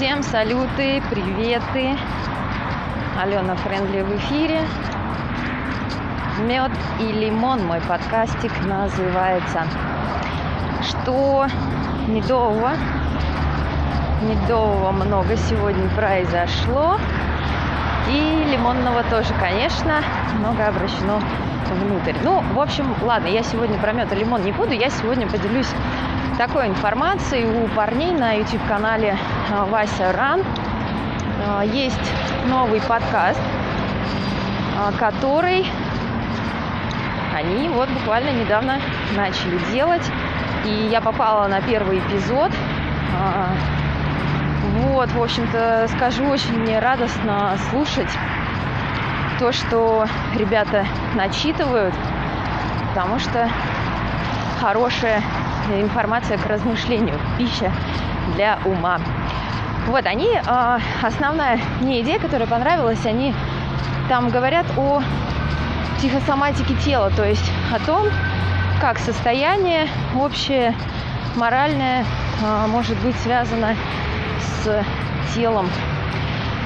Всем салюты, приветы. Алена Френдли в эфире. Мед и лимон мой подкастик называется. Что медового? Медового много сегодня произошло. И лимонного тоже, конечно, много обращено внутрь. Ну, в общем, ладно, я сегодня про мед и лимон не буду. Я сегодня поделюсь такой информацией у парней на YouTube-канале Вася Ран. А, есть новый подкаст, а, который они вот буквально недавно начали делать. И я попала на первый эпизод. Вот, в общем-то, скажу, очень мне радостно слушать то, что ребята начитывают, потому что хорошая информация к размышлению, пища для ума. Вот они, а, основная мне идея, которая понравилась, они там говорят о психосоматике тела, то есть о том, как состояние общее, моральное а, может быть связано с телом.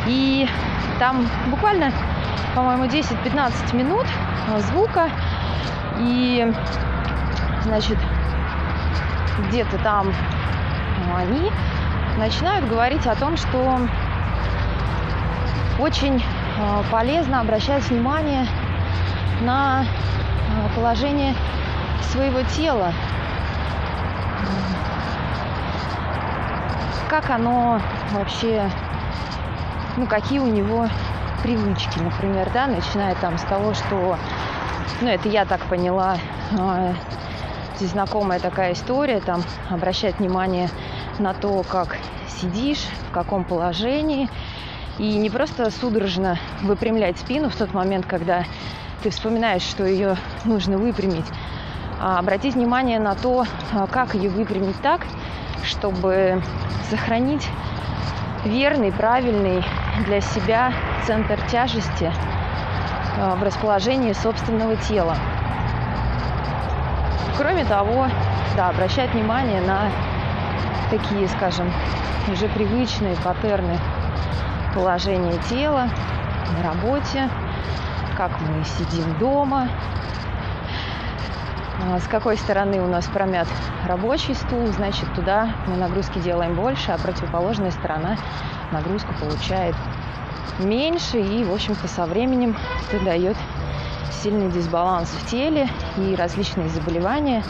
И там буквально, по-моему, 10-15 минут звука. И, значит, где-то там они начинают говорить о том, что очень а, полезно обращать внимание на а, положение своего тела. Как оно вообще, ну, какие у него привычки, например, да, начиная там с того, что, ну, это я так поняла, а, Здесь знакомая такая история, там обращать внимание на то, как сидишь, в каком положении. И не просто судорожно выпрямлять спину в тот момент, когда ты вспоминаешь, что ее нужно выпрямить, а обратить внимание на то, а, как ее выпрямить так, чтобы сохранить верный, правильный для себя центр тяжести а, в расположении собственного тела. Кроме того, да, обращать внимание на такие, скажем, уже привычные паттерны положения тела на работе, как мы сидим дома, а, с какой стороны у нас промят рабочий стул, значит, туда мы нагрузки делаем больше, а противоположная сторона нагрузку получает меньше, и, в общем-то, со временем это дает сильный дисбаланс в теле и различные заболевания,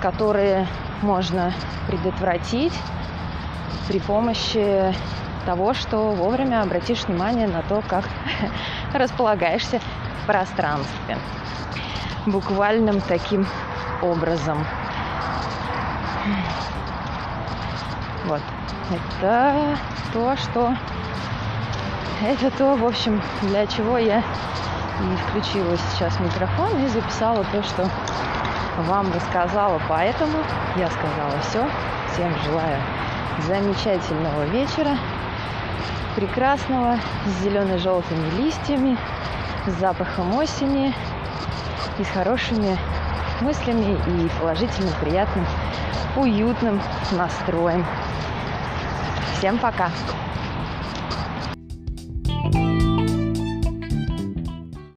которые можно предотвратить при помощи того, что вовремя обратишь внимание на то, как располагаешься в пространстве. Буквальным таким образом. Вот. Это то, что... Это то, в общем, для чего я и включила сейчас микрофон и записала то, что вам рассказала. Поэтому я сказала все. Всем желаю замечательного вечера, прекрасного, с зелено-желтыми листьями, с запахом осени и с хорошими мыслями и положительным, приятным, уютным настроем. Всем пока!